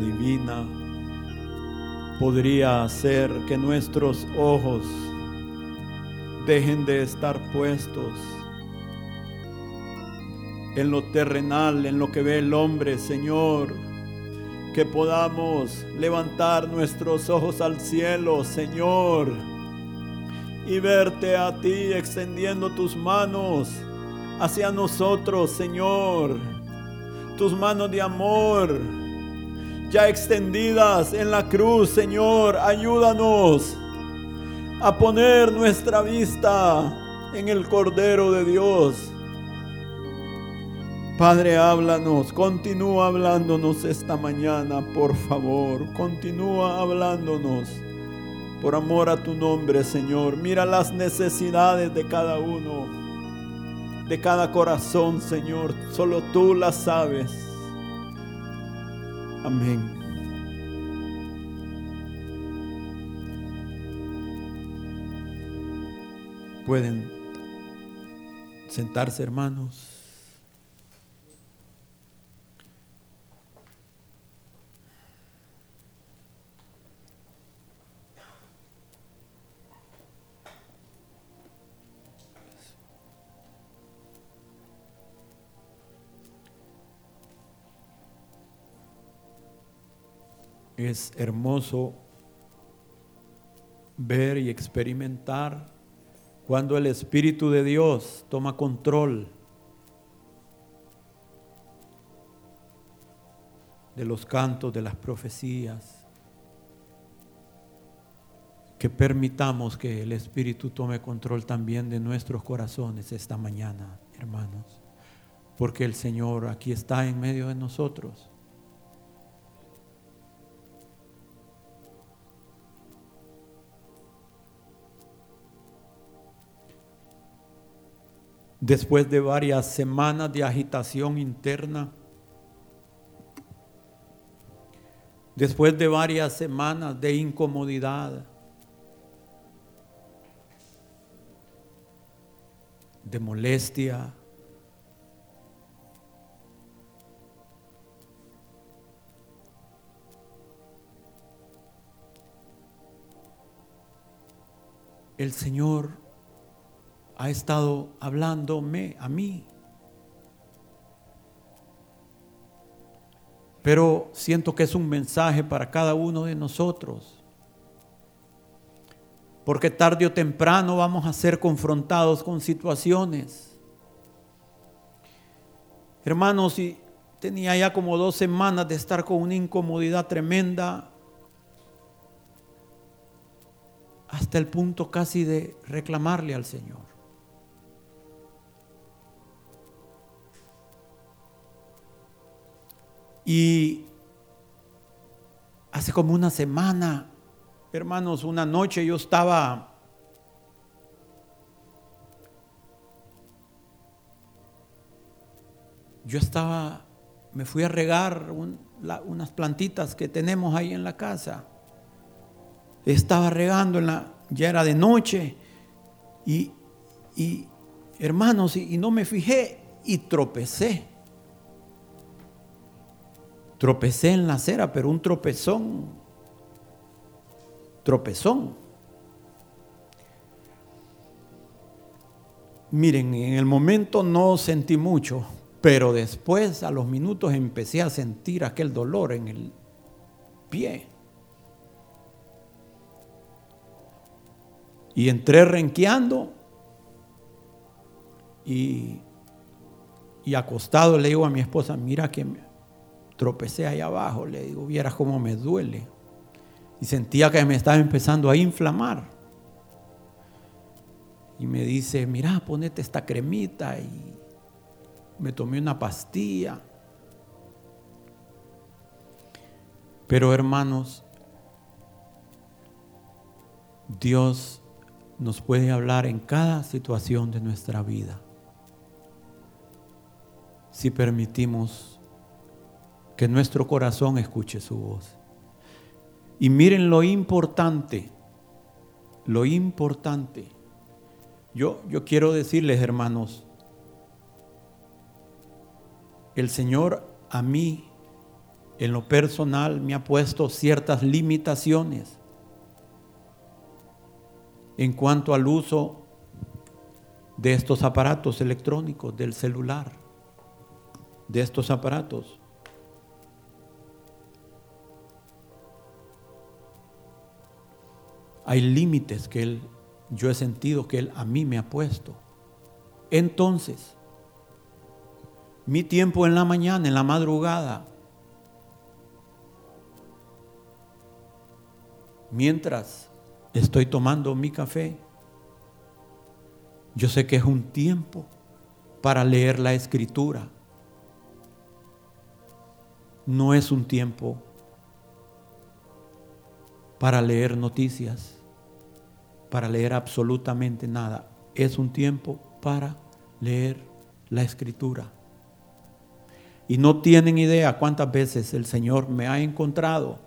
divina podría hacer que nuestros ojos dejen de estar puestos en lo terrenal, en lo que ve el hombre, Señor. Que podamos levantar nuestros ojos al cielo, Señor, y verte a ti extendiendo tus manos hacia nosotros, Señor. Tus manos de amor ya extendidas en la cruz, Señor. Ayúdanos a poner nuestra vista en el Cordero de Dios. Padre, háblanos, continúa hablándonos esta mañana, por favor. Continúa hablándonos por amor a tu nombre, Señor. Mira las necesidades de cada uno, de cada corazón, Señor. Solo tú las sabes. Amén. Pueden sentarse, hermanos. Es hermoso ver y experimentar cuando el Espíritu de Dios toma control de los cantos, de las profecías. Que permitamos que el Espíritu tome control también de nuestros corazones esta mañana, hermanos. Porque el Señor aquí está en medio de nosotros. Después de varias semanas de agitación interna, después de varias semanas de incomodidad, de molestia, el Señor ha estado hablándome a mí. Pero siento que es un mensaje para cada uno de nosotros. Porque tarde o temprano vamos a ser confrontados con situaciones. Hermanos, y tenía ya como dos semanas de estar con una incomodidad tremenda hasta el punto casi de reclamarle al Señor. Y hace como una semana, hermanos, una noche yo estaba yo estaba, me fui a regar unas plantitas que tenemos ahí en la casa. Estaba regando, en la, ya era de noche, y, hermanos, y no me fijé y tropecé. Tropecé en la acera, pero un tropezón. Tropezón. Miren, en el momento no sentí mucho, pero después a los minutos empecé a sentir aquel dolor en el pie. Y entré renqueando y, y acostado le digo a mi esposa, mira que tropecé ahí abajo, le digo, vieras cómo me duele. Y sentía que me estaba empezando a inflamar. Y me dice, mira, ponete esta cremita. Y me tomé una pastilla. Pero hermanos, Dios nos puede hablar en cada situación de nuestra vida. Si permitimos que nuestro corazón escuche su voz. Y miren lo importante, lo importante. Yo, yo quiero decirles, hermanos, el Señor a mí en lo personal me ha puesto ciertas limitaciones en cuanto al uso de estos aparatos electrónicos, del celular, de estos aparatos. Hay límites que él, yo he sentido que él a mí me ha puesto. Entonces, mi tiempo en la mañana, en la madrugada, mientras estoy tomando mi café, yo sé que es un tiempo para leer la escritura. No es un tiempo para leer noticias, para leer absolutamente nada. Es un tiempo para leer la escritura. Y no tienen idea cuántas veces el Señor me ha encontrado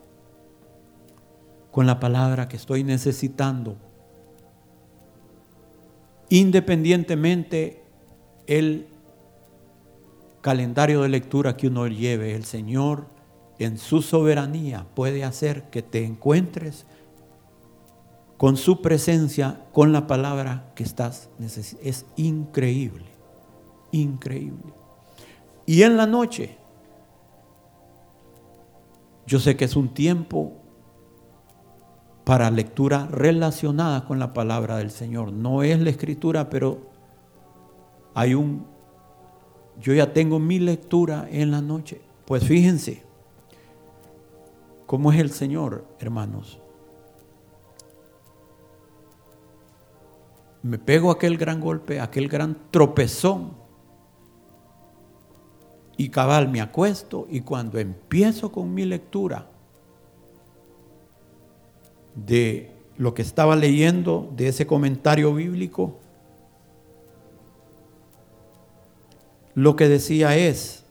con la palabra que estoy necesitando. Independientemente el calendario de lectura que uno lleve, el Señor en su soberanía puede hacer que te encuentres con su presencia, con la palabra que estás necesitando. Es increíble, increíble. Y en la noche, yo sé que es un tiempo para lectura relacionada con la palabra del Señor. No es la escritura, pero hay un, yo ya tengo mi lectura en la noche. Pues fíjense cómo es el Señor, hermanos. Me pego aquel gran golpe, aquel gran tropezón. Y cabal me acuesto y cuando empiezo con mi lectura de lo que estaba leyendo, de ese comentario bíblico, lo que decía es,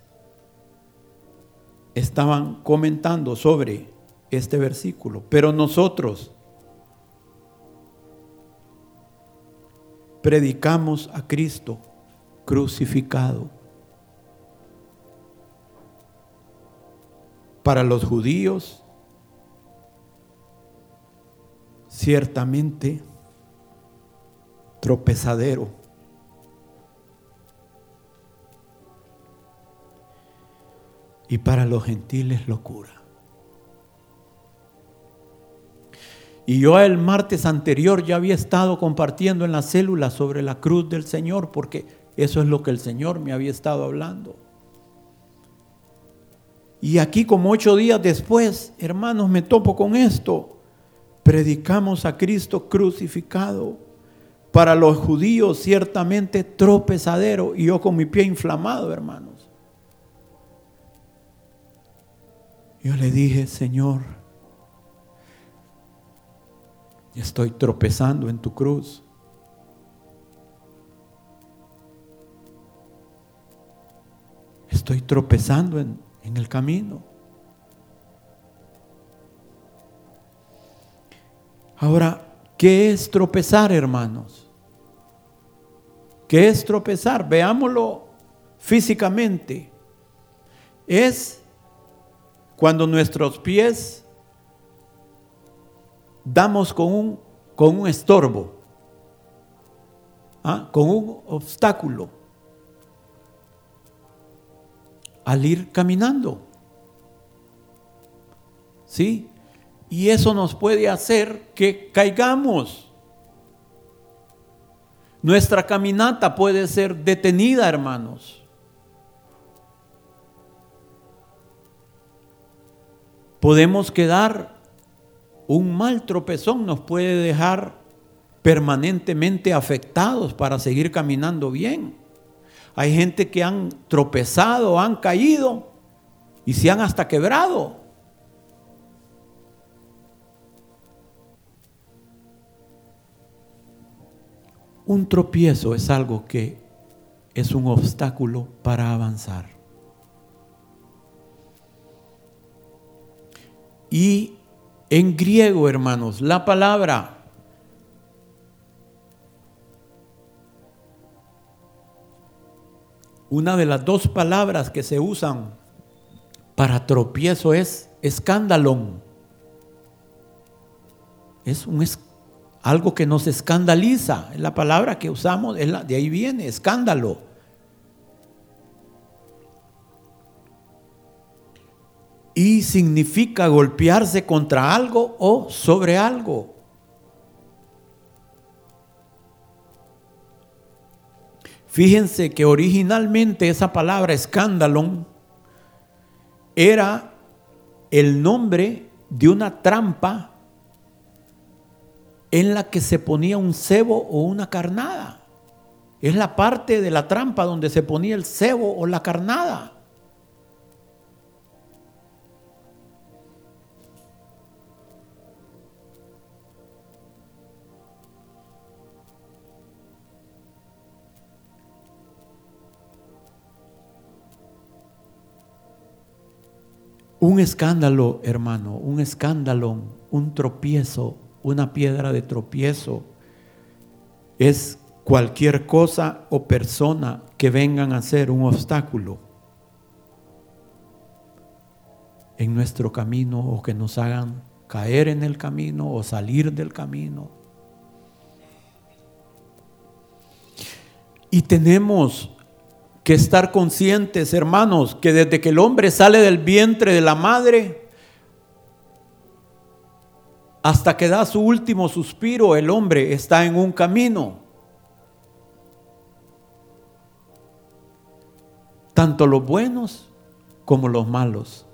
estaban comentando sobre este versículo, pero nosotros predicamos a Cristo crucificado. Para los judíos, ciertamente tropezadero. Y para los gentiles locura. Y yo el martes anterior ya había estado compartiendo en la célula sobre la cruz del Señor, porque eso es lo que el Señor me había estado hablando. Y aquí como ocho días después, hermanos, me topo con esto. Predicamos a Cristo crucificado. Para los judíos ciertamente tropezadero y yo con mi pie inflamado, hermanos. Yo le dije, Señor, Estoy tropezando en tu cruz. Estoy tropezando en, en el camino. Ahora, ¿qué es tropezar, hermanos? ¿Qué es tropezar? Veámoslo físicamente. Es cuando nuestros pies damos con un, con un estorbo, ¿ah? con un obstáculo al ir caminando. ¿Sí? Y eso nos puede hacer que caigamos. Nuestra caminata puede ser detenida, hermanos. Podemos quedar un mal tropezón nos puede dejar permanentemente afectados para seguir caminando bien. Hay gente que han tropezado, han caído y se han hasta quebrado. Un tropiezo es algo que es un obstáculo para avanzar. Y en griego, hermanos, la palabra una de las dos palabras que se usan para tropiezo es escándalo. Es un algo que nos escandaliza. Es la palabra que usamos, de ahí viene, escándalo. Y significa golpearse contra algo o sobre algo. Fíjense que originalmente esa palabra escándalo era el nombre de una trampa en la que se ponía un cebo o una carnada. Es la parte de la trampa donde se ponía el cebo o la carnada. Un escándalo, hermano, un escándalo, un tropiezo, una piedra de tropiezo, es cualquier cosa o persona que vengan a ser un obstáculo en nuestro camino o que nos hagan caer en el camino o salir del camino. Y tenemos que estar conscientes, hermanos, que desde que el hombre sale del vientre de la madre, hasta que da su último suspiro, el hombre está en un camino. Tanto los buenos como los malos.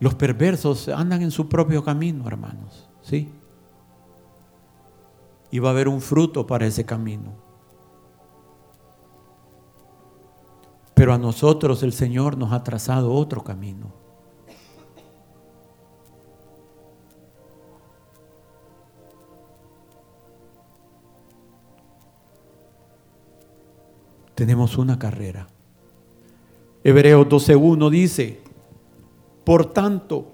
Los perversos andan en su propio camino, hermanos. ¿Sí? Y va a haber un fruto para ese camino. Pero a nosotros el Señor nos ha trazado otro camino. Tenemos una carrera. Hebreos 12.1 dice, por tanto,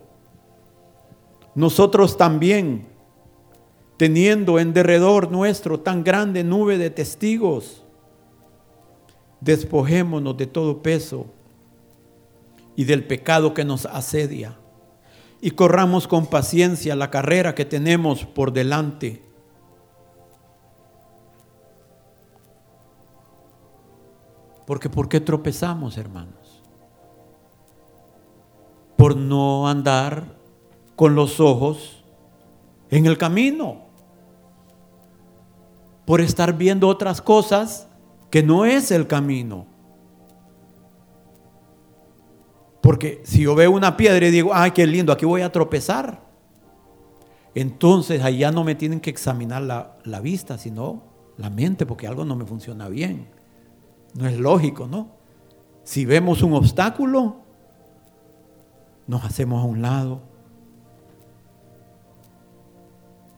nosotros también, teniendo en derredor nuestro tan grande nube de testigos, despojémonos de todo peso y del pecado que nos asedia y corramos con paciencia la carrera que tenemos por delante. Porque ¿por qué tropezamos, hermanos? Por no andar con los ojos en el camino, por estar viendo otras cosas que no es el camino. Porque si yo veo una piedra y digo, ay, qué lindo, aquí voy a tropezar. Entonces allá no me tienen que examinar la, la vista, sino la mente, porque algo no me funciona bien. No es lógico, ¿no? Si vemos un obstáculo, nos hacemos a un lado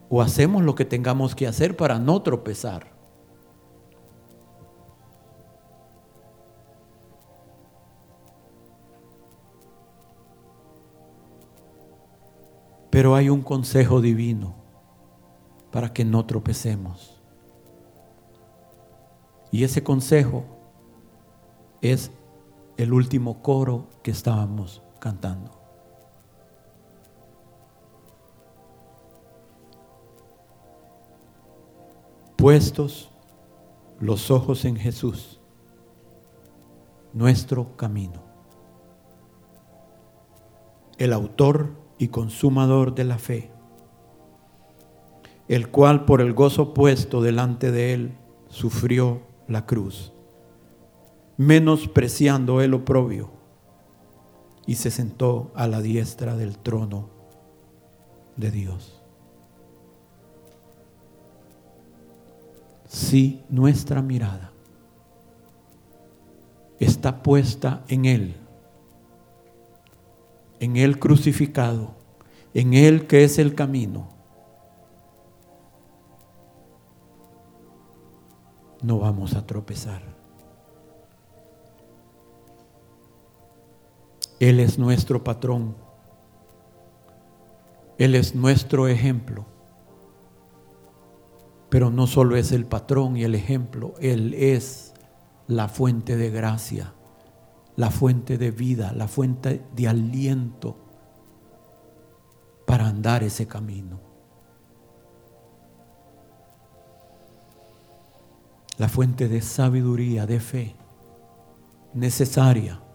o hacemos lo que tengamos que hacer para no tropezar. Pero hay un consejo divino para que no tropecemos. Y ese consejo es el último coro que estábamos cantando. Puestos los ojos en Jesús, nuestro camino, el autor y consumador de la fe, el cual por el gozo puesto delante de él sufrió la cruz, menospreciando el oprobio y se sentó a la diestra del trono de Dios. Si nuestra mirada está puesta en Él, en Él crucificado, en Él que es el camino, no vamos a tropezar. Él es nuestro patrón. Él es nuestro ejemplo. Pero no solo es el patrón y el ejemplo, Él es la fuente de gracia, la fuente de vida, la fuente de aliento para andar ese camino. La fuente de sabiduría, de fe, necesaria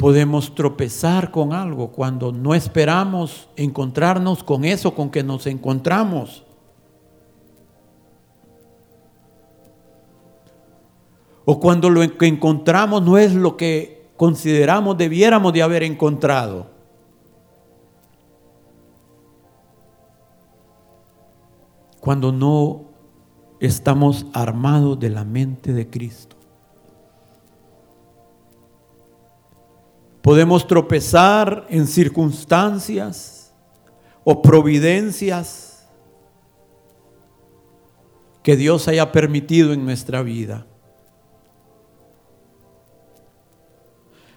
podemos tropezar con algo cuando no esperamos encontrarnos con eso con que nos encontramos. O cuando lo que encontramos no es lo que consideramos debiéramos de haber encontrado. Cuando no estamos armados de la mente de Cristo. Podemos tropezar en circunstancias o providencias que Dios haya permitido en nuestra vida.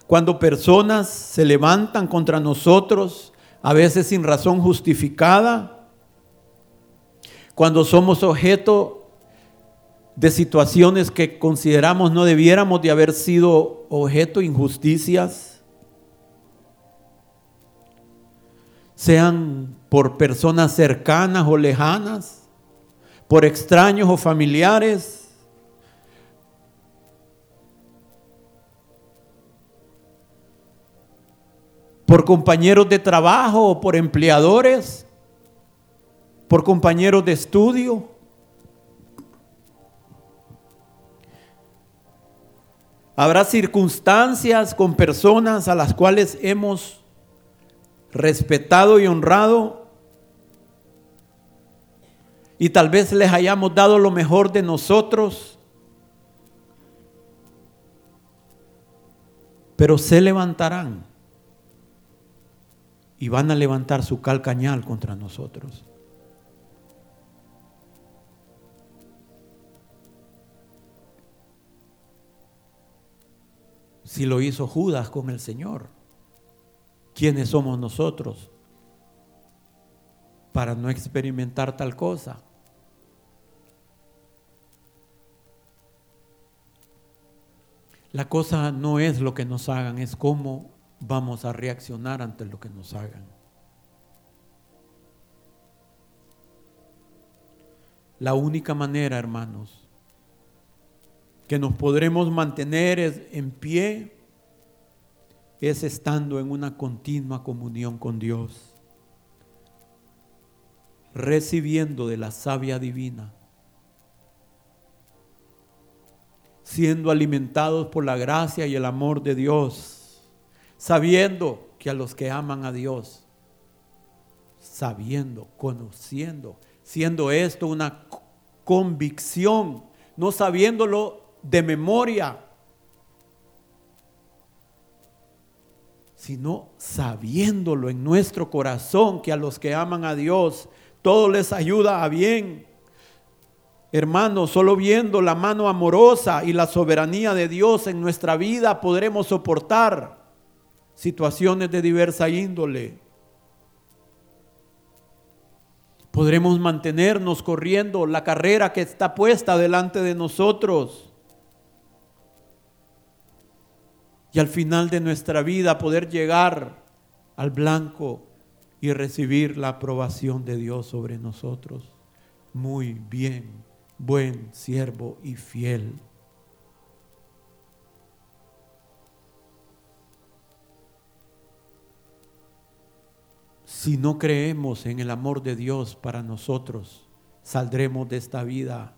Cuando personas se levantan contra nosotros, a veces sin razón justificada, cuando somos objeto de situaciones que consideramos no debiéramos de haber sido objeto de injusticias, sean por personas cercanas o lejanas, por extraños o familiares. por compañeros de trabajo o por empleadores, por compañeros de estudio. Habrá circunstancias con personas a las cuales hemos respetado y honrado y tal vez les hayamos dado lo mejor de nosotros, pero se levantarán y van a levantar su calcañal contra nosotros. Si lo hizo Judas con el Señor. ¿Quiénes somos nosotros para no experimentar tal cosa? La cosa no es lo que nos hagan, es cómo vamos a reaccionar ante lo que nos hagan. La única manera, hermanos, que nos podremos mantener en pie es estando en una continua comunión con Dios, recibiendo de la savia divina, siendo alimentados por la gracia y el amor de Dios, sabiendo que a los que aman a Dios, sabiendo, conociendo, siendo esto una convicción, no sabiéndolo de memoria, sino sabiéndolo en nuestro corazón que a los que aman a Dios todo les ayuda a bien. Hermanos, solo viendo la mano amorosa y la soberanía de Dios en nuestra vida podremos soportar situaciones de diversa índole. Podremos mantenernos corriendo la carrera que está puesta delante de nosotros. Y al final de nuestra vida poder llegar al blanco y recibir la aprobación de Dios sobre nosotros. Muy bien, buen siervo y fiel. Si no creemos en el amor de Dios para nosotros, saldremos de esta vida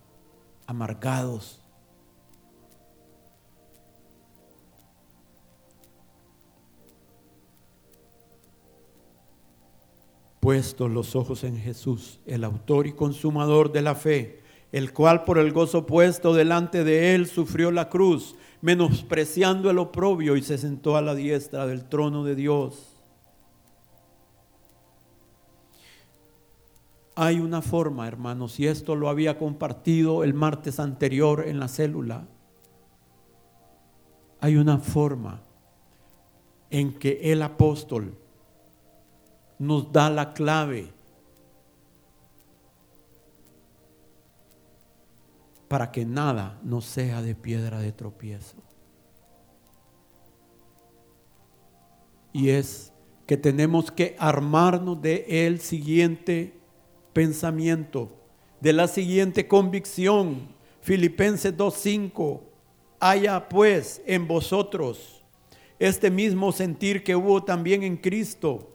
amargados, puestos los ojos en Jesús, el autor y consumador de la fe, el cual por el gozo puesto delante de él sufrió la cruz, menospreciando el oprobio y se sentó a la diestra del trono de Dios. Hay una forma, hermanos, y esto lo había compartido el martes anterior en la célula, hay una forma en que el apóstol nos da la clave para que nada nos sea de piedra de tropiezo. Y es que tenemos que armarnos de el siguiente pensamiento, de la siguiente convicción. Filipenses 2.5, haya pues en vosotros este mismo sentir que hubo también en Cristo,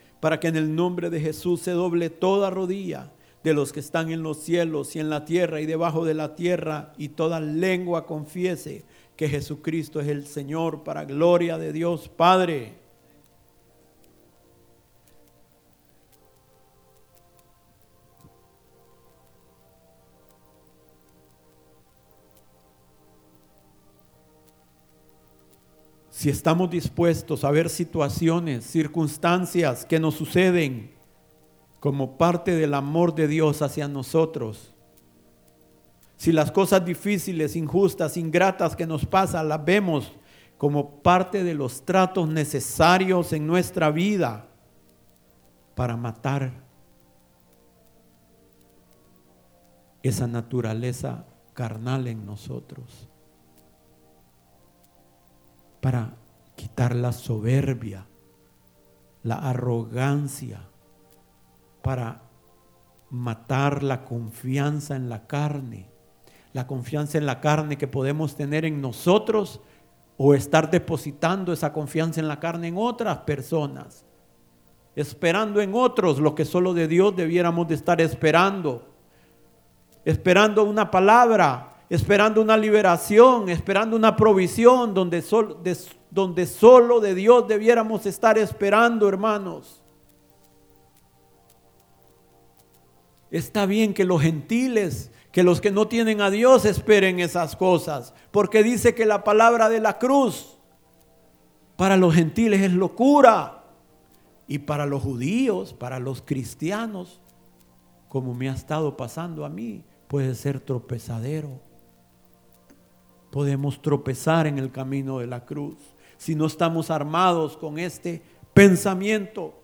para que en el nombre de Jesús se doble toda rodilla de los que están en los cielos y en la tierra y debajo de la tierra, y toda lengua confiese que Jesucristo es el Señor para gloria de Dios Padre. Si estamos dispuestos a ver situaciones, circunstancias que nos suceden como parte del amor de Dios hacia nosotros, si las cosas difíciles, injustas, ingratas que nos pasan las vemos como parte de los tratos necesarios en nuestra vida para matar esa naturaleza carnal en nosotros para quitar la soberbia, la arrogancia, para matar la confianza en la carne, la confianza en la carne que podemos tener en nosotros o estar depositando esa confianza en la carne en otras personas, esperando en otros lo que solo de Dios debiéramos de estar esperando, esperando una palabra esperando una liberación, esperando una provisión donde, solo de Dios debiéramos estar esperando, hermanos. Está bien que los gentiles, que los que no tienen a Dios esperen esas cosas, porque dice que la palabra de la cruz para los gentiles es locura y para los judíos, para los cristianos, como me ha estado pasando a mí, puede ser tropezadero podemos tropezar en el camino de la cruz si no estamos armados con este pensamiento.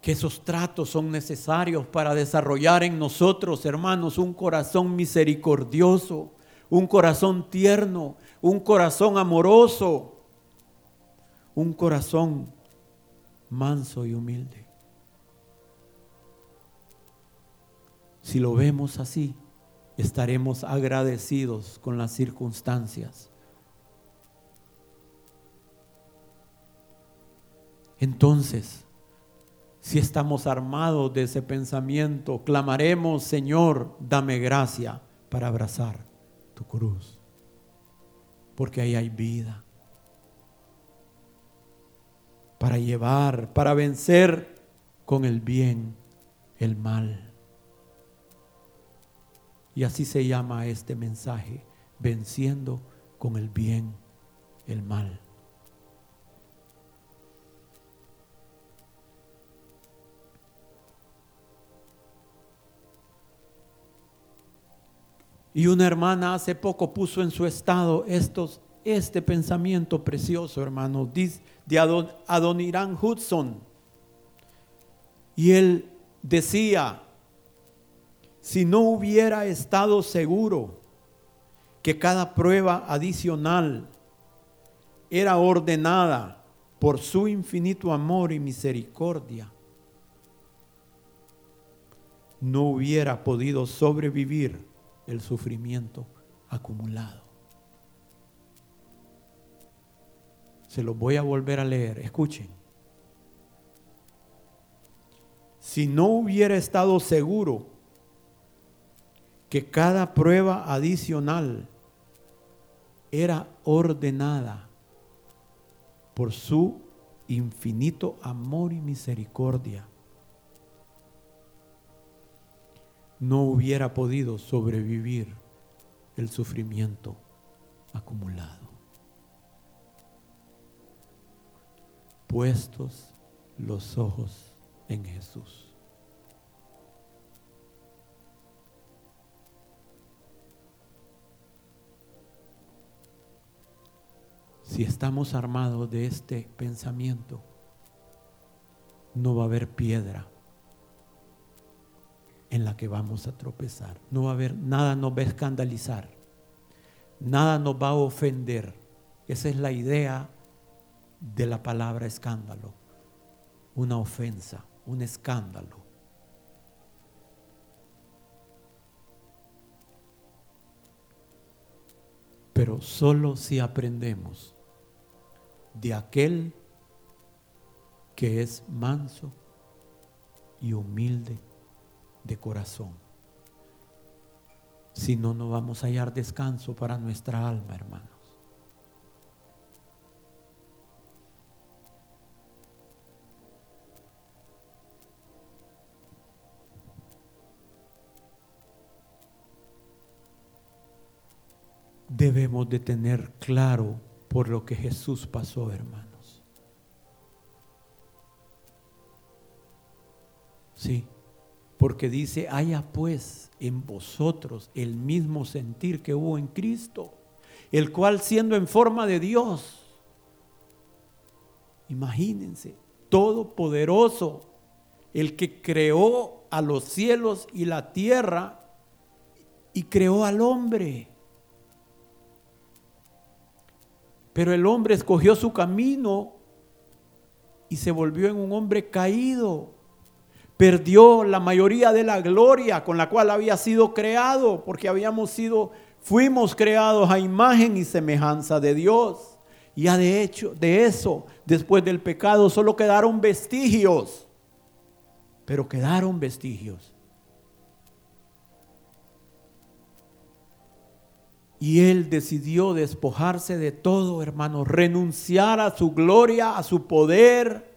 que esos tratos son necesarios para desarrollar en nosotros, hermanos, un corazón misericordioso, un corazón tierno, un corazón amoroso, un corazón manso y humilde. Si lo vemos así, estaremos agradecidos con las circunstancias. Entonces, si estamos armados de ese pensamiento, clamaremos, Señor, dame gracia para abrazar tu cruz, porque ahí hay vida para llevar, para vencer con el bien el mal. Y así se llama este mensaje, venciendo con el bien el mal. Y una hermana hace poco puso en su estado estos, este pensamiento precioso, hermano. Dice, de Adon, Adoniran Hudson. Y él decía, si no hubiera estado seguro que cada prueba adicional era ordenada por su infinito amor y misericordia, no hubiera podido sobrevivir el sufrimiento acumulado. Se los voy a volver a leer. Escuchen. si no hubiera estado seguro que cada prueba adicional era ordenada por su infinito amor y misericordia, no hubiera podido sobrevivir el sufrimiento acumulado. Puestos los ojos en Jesús. Si estamos armados de este pensamiento, no va a haber piedra en la que vamos a tropezar. No va a haber, nada nos va a escandalizar, nada nos va a ofender. Esa es la idea de la palabra escándalo, una ofensa, un escándalo. Pero solo si aprendemos de aquel que es manso y humilde de corazón. Si no, no vamos a hallar descanso para nuestra alma, hermanos. Debemos de tener claro por lo que Jesús pasó, hermanos. Sí, porque dice, haya pues en vosotros el mismo sentir que hubo en Cristo, el cual siendo en forma de Dios, imagínense, todopoderoso, el que creó a los cielos y la tierra y creó al hombre. Pero el hombre escogió su camino y se volvió en un hombre caído. Perdió la mayoría de la gloria con la cual había sido creado, porque habíamos sido, fuimos creados a imagen y semejanza de Dios. Ya de hecho, de eso, después del pecado, solo quedaron vestigios. Pero quedaron vestigios. Y él decidió despojarse de todo, hermano, renunciar a su gloria, a su poder,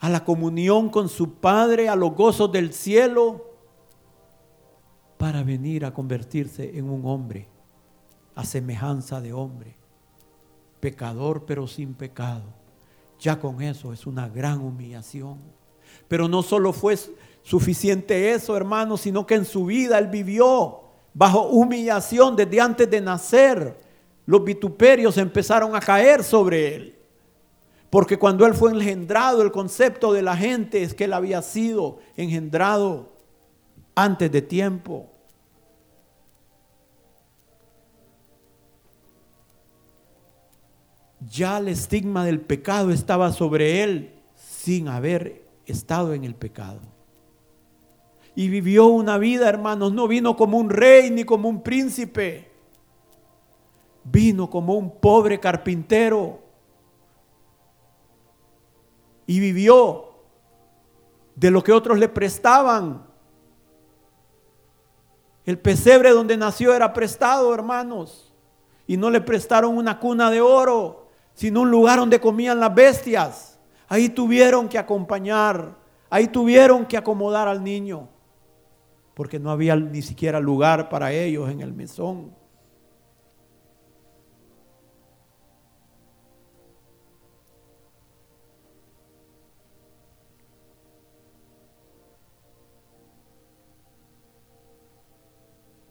a la comunión con su Padre, a los gozos del cielo, para venir a convertirse en un hombre, a semejanza de hombre, pecador pero sin pecado. Ya con eso es una gran humillación. Pero no solo fue suficiente eso, hermano, sino que en su vida él vivió bajo humillación desde antes de nacer. Los vituperios empezaron a caer sobre él. Porque cuando él fue engendrado, el concepto de la gente es que él había sido engendrado antes de tiempo. Ya el estigma del pecado estaba sobre él sin haber estado en el pecado y vivió una vida, hermanos. No vino como un rey ni como un príncipe. Vino como un pobre carpintero. Y vivió de lo que otros le prestaban. El pesebre donde nació era prestado, hermanos. Y no le prestaron una cuna de oro, sino un lugar donde comían las bestias. Ahí tuvieron que acompañar, ahí tuvieron que acomodar al niño porque no había ni siquiera lugar para ellos en el mesón.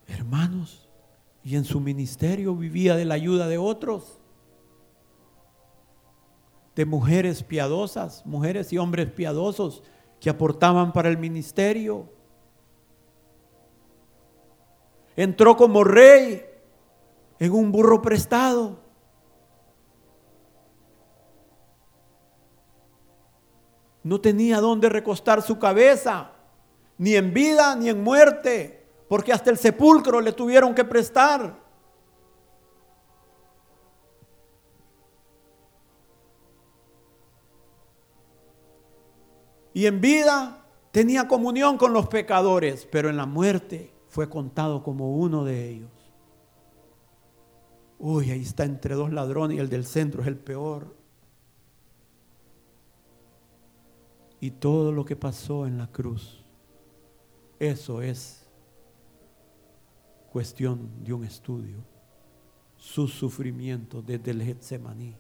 Hermanos, y en su ministerio vivía de la ayuda de otros, de mujeres piadosas, mujeres y hombres piadosos que aportaban para el ministerio. Entró como rey en un burro prestado. No tenía dónde recostar su cabeza, ni en vida ni en muerte, porque hasta el sepulcro le tuvieron que prestar. Y en vida tenía comunión con los pecadores, pero en la muerte fue contado como uno de ellos. Uy, ahí está entre dos ladrones y el del centro es el peor. Y todo lo que pasó en la cruz, eso es cuestión de un estudio. Su sufrimiento desde el Getsemaní.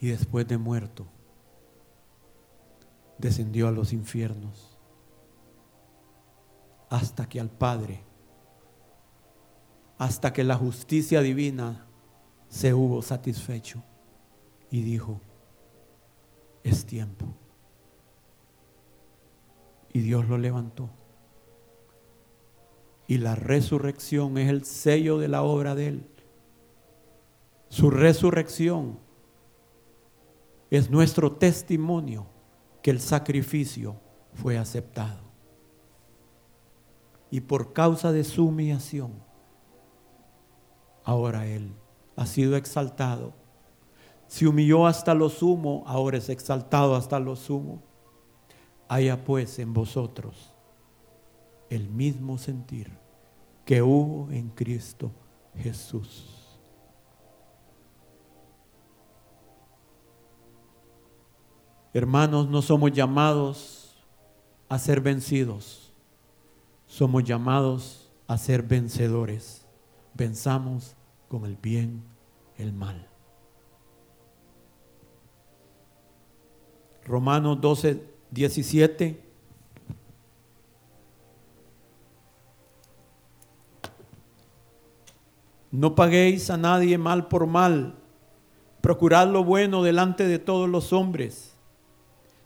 Y después de muerto, descendió a los infiernos hasta que al Padre, hasta que la justicia divina se hubo satisfecho y dijo, es tiempo. Y Dios lo levantó. Y la resurrección es el sello de la obra de Él. Su resurrección es nuestro testimonio que el sacrificio fue aceptado. Y por causa de su humillación, ahora Él ha sido exaltado. Se humilló hasta lo sumo, ahora es exaltado hasta lo sumo. Haya pues en vosotros el mismo sentir que hubo en Cristo Jesús. Hermanos, no somos llamados a ser vencidos, somos llamados a ser vencedores. Venzamos con el bien, el mal. Romanos 12, 17. No paguéis a nadie mal por mal. Procurad lo bueno delante de todos los hombres.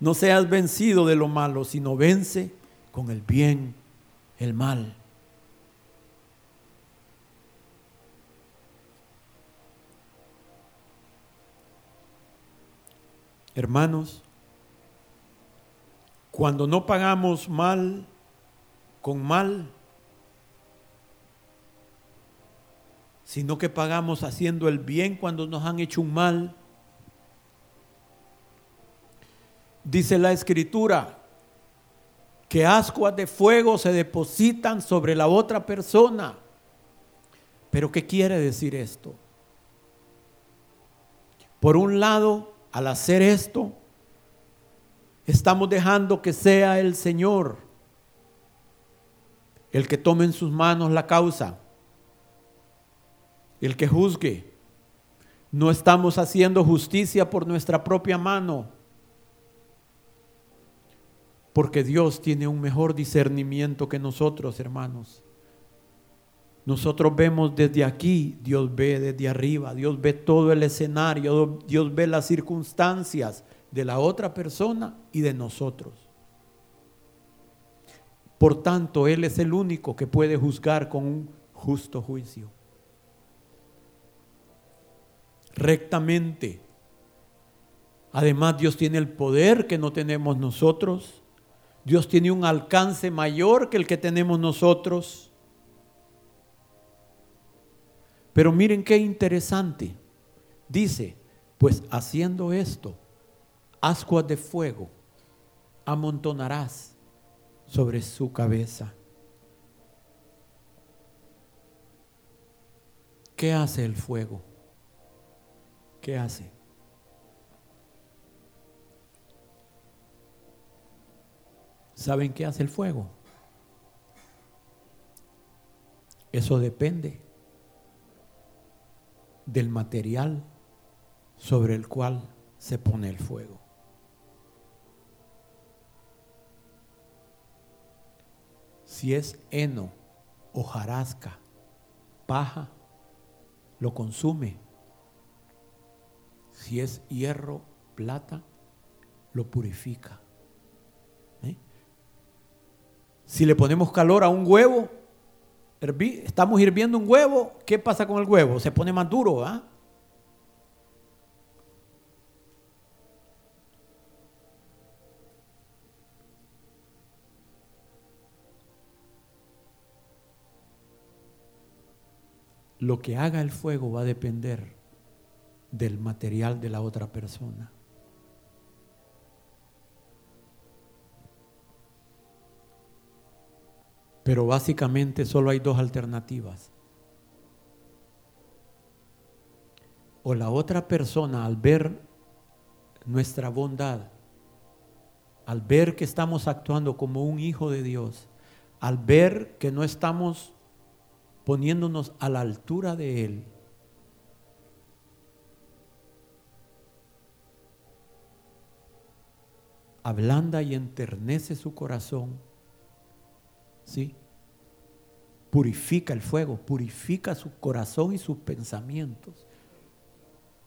No seas vencido de lo malo, sino vence con el bien el mal. Hermanos, cuando no pagamos mal con mal, sino que pagamos haciendo el bien cuando nos han hecho un mal, dice la escritura, que ascuas de fuego se depositan sobre la otra persona. Pero ¿qué quiere decir esto? Por un lado, al hacer esto, estamos dejando que sea el Señor el que tome en sus manos la causa, el que juzgue. No estamos haciendo justicia por nuestra propia mano, porque Dios tiene un mejor discernimiento que nosotros, hermanos. Nosotros vemos desde aquí, Dios ve desde arriba, Dios ve todo el escenario, Dios ve las circunstancias de la otra persona y de nosotros. Por tanto, Él es el único que puede juzgar con un justo juicio. Rectamente. Además, Dios tiene el poder que no tenemos nosotros. Dios tiene un alcance mayor que el que tenemos nosotros. Pero miren qué interesante. Dice, pues haciendo esto, ascuas de fuego amontonarás sobre su cabeza. ¿Qué hace el fuego? ¿Qué hace? ¿Saben qué hace el fuego? Eso depende del material sobre el cual se pone el fuego. Si es heno, hojarasca, paja, lo consume. Si es hierro, plata, lo purifica. Si le ponemos calor a un huevo, estamos hirviendo un huevo, ¿qué pasa con el huevo? Se pone más duro, ¿ah? Lo que haga el fuego va a depender del material de la otra persona. Pero básicamente solo hay dos alternativas. O la otra persona al ver nuestra bondad, al ver que estamos actuando como un hijo de Dios, al ver que no estamos poniéndonos a la altura de Él, ablanda y enternece su corazón ¿sí? Purifica el fuego, purifica su corazón y sus pensamientos.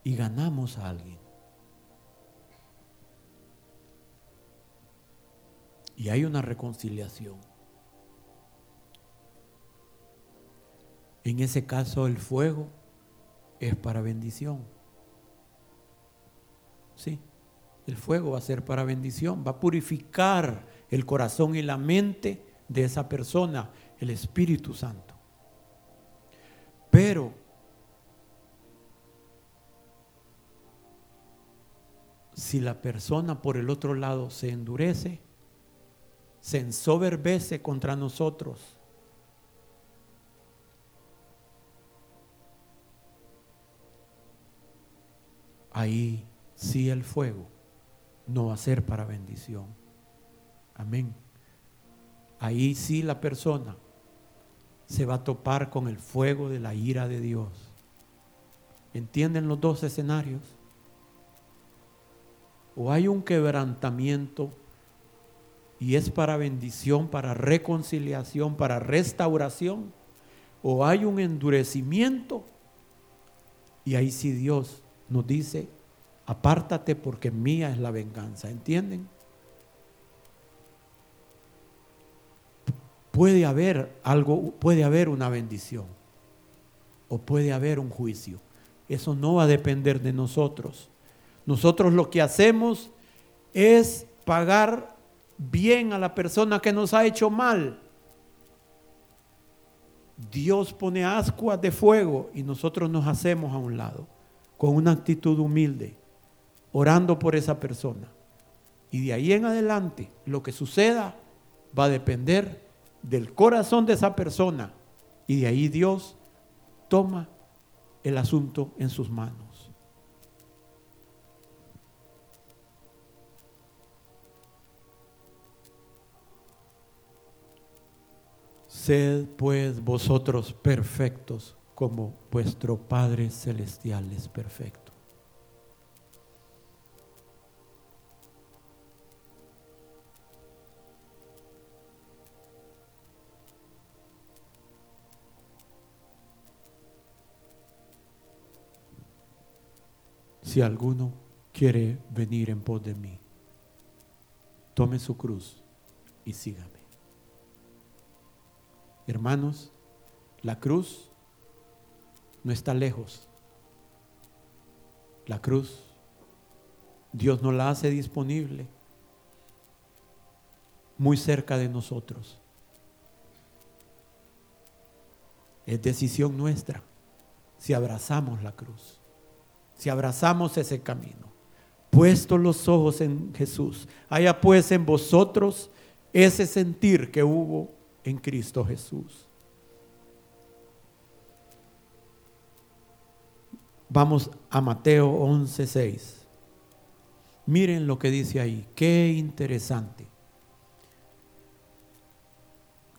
Y ganamos a alguien. Y hay una reconciliación. En ese caso el fuego es para bendición. Sí, el fuego va a ser para bendición, va a purificar el corazón y la mente de esa persona, el Espíritu Santo. Pero si la persona por el otro lado se endurece, se ensoberbece contra nosotros, ahí sí el fuego no va a ser para bendición. Amén ahí sí la persona se va a topar con el fuego de la ira de Dios. ¿Entienden los dos escenarios? O hay un quebrantamiento y es para bendición, para reconciliación, para restauración. O hay un endurecimiento y ahí sí Dios nos dice, apártate porque mía es la venganza. ¿Entienden? Puede haber algo, puede haber una bendición o puede haber un juicio. Eso no va a depender de nosotros. Nosotros lo que hacemos es pagar bien a la persona que nos ha hecho mal. Dios pone ascuas de fuego y nosotros nos hacemos a un lado con una actitud humilde, orando por esa persona. Y de ahí en adelante lo que suceda va a depender del corazón de esa persona y de ahí Dios toma el asunto en sus manos. Sed pues vosotros perfectos como vuestro Padre Celestial es perfecto. Si alguno quiere venir en pos de mí, tome su cruz y sígame. Hermanos, la cruz no está lejos. La cruz, Dios nos la hace disponible muy cerca de nosotros. Es decisión nuestra si abrazamos la cruz si abrazamos ese camino. Puestos los ojos en Jesús, haya pues en vosotros ese sentir que hubo en Cristo Jesús. Vamos a Mateo 11:6. Miren lo que dice ahí, qué interesante.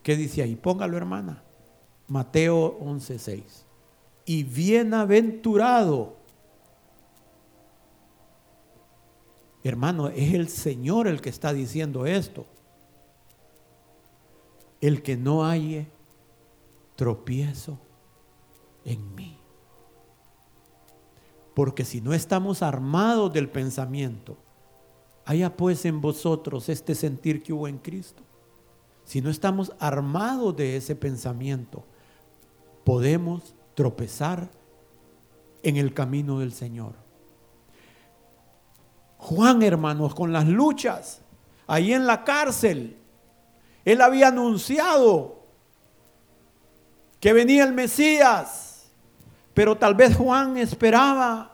¿Qué dice ahí? Póngalo, hermana. Mateo 11:6. Y bienaventurado Hermano, es el Señor el que está diciendo esto. El que no halle tropiezo en mí. Porque si no estamos armados del pensamiento, haya pues en vosotros este sentir que hubo en Cristo. Si no estamos armados de ese pensamiento, podemos tropezar en el camino del Señor. Juan, hermanos, con las luchas, ahí en la cárcel, él había anunciado que venía el Mesías, pero tal vez Juan esperaba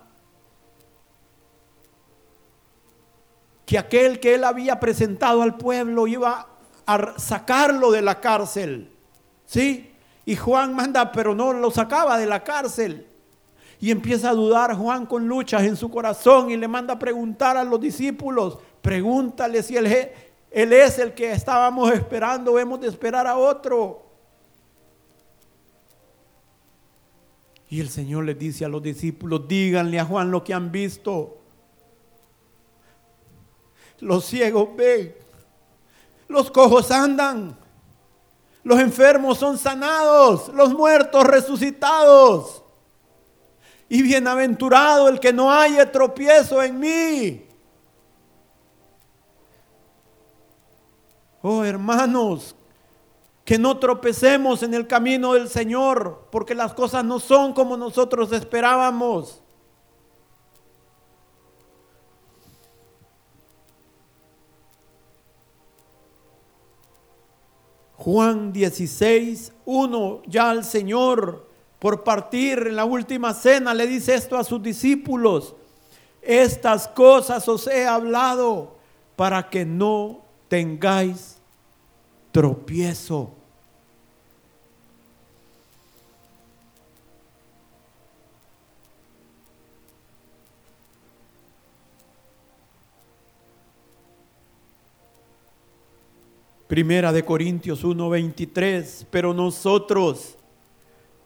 que aquel que él había presentado al pueblo iba a sacarlo de la cárcel. ¿Sí? Y Juan manda, pero no lo sacaba de la cárcel. Y empieza a dudar Juan con luchas en su corazón y le manda a preguntar a los discípulos, pregúntale si él, él es el que estábamos esperando, hemos de esperar a otro. Y el Señor le dice a los discípulos, díganle a Juan lo que han visto. Los ciegos ven, los cojos andan, los enfermos son sanados, los muertos resucitados. Y bienaventurado el que no haya tropiezo en mí. Oh hermanos, que no tropecemos en el camino del Señor, porque las cosas no son como nosotros esperábamos. Juan 16, 1, ya al Señor por partir en la última cena le dice esto a sus discípulos, estas cosas os he hablado para que no tengáis tropiezo. Primera de Corintios 1:23, pero nosotros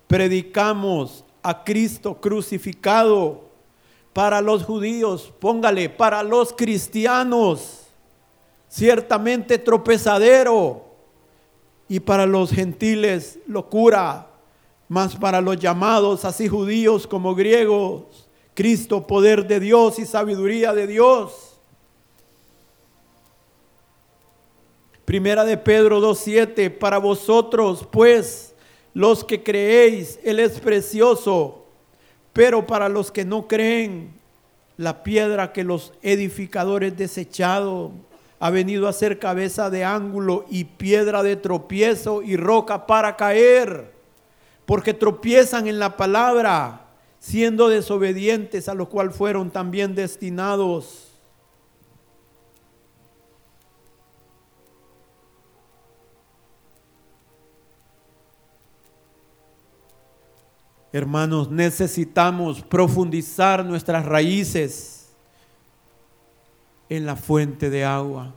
predicamos a Cristo crucificado. Para los judíos, póngale, para los cristianos, ciertamente tropezadero, y para los gentiles locura, mas para los llamados, así judíos como griegos, Cristo poder de Dios y sabiduría de Dios. Primera de Pedro 2.7, para vosotros pues los que creéis, Él es precioso, pero para los que no creen, la piedra que los edificadores desechado ha venido a ser cabeza de ángulo y piedra de tropiezo y roca para caer, porque tropiezan en la palabra, siendo desobedientes a lo cual fueron también destinados. Hermanos, necesitamos profundizar nuestras raíces en la fuente de agua.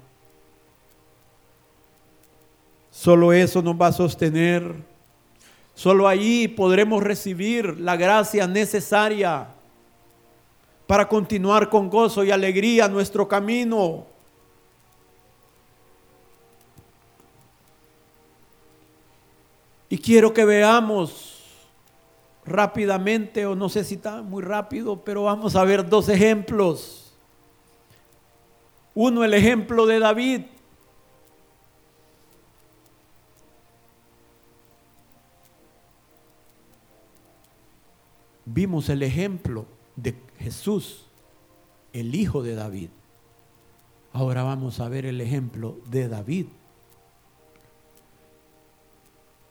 Solo eso nos va a sostener. Solo allí podremos recibir la gracia necesaria para continuar con gozo y alegría nuestro camino. Y quiero que veamos rápidamente, o no sé si está muy rápido, pero vamos a ver dos ejemplos. Uno, el ejemplo de David. Vimos el ejemplo de Jesús, el hijo de David. Ahora vamos a ver el ejemplo de David.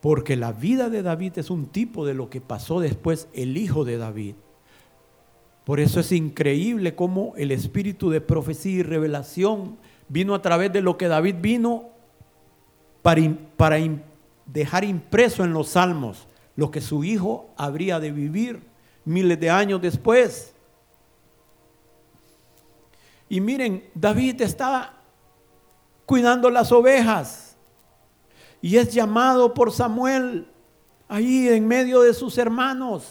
Porque la vida de David es un tipo de lo que pasó después el hijo de David. Por eso es increíble cómo el espíritu de profecía y revelación vino a través de lo que David vino para, para dejar impreso en los salmos lo que su hijo habría de vivir miles de años después. Y miren, David estaba cuidando las ovejas y es llamado por Samuel ahí en medio de sus hermanos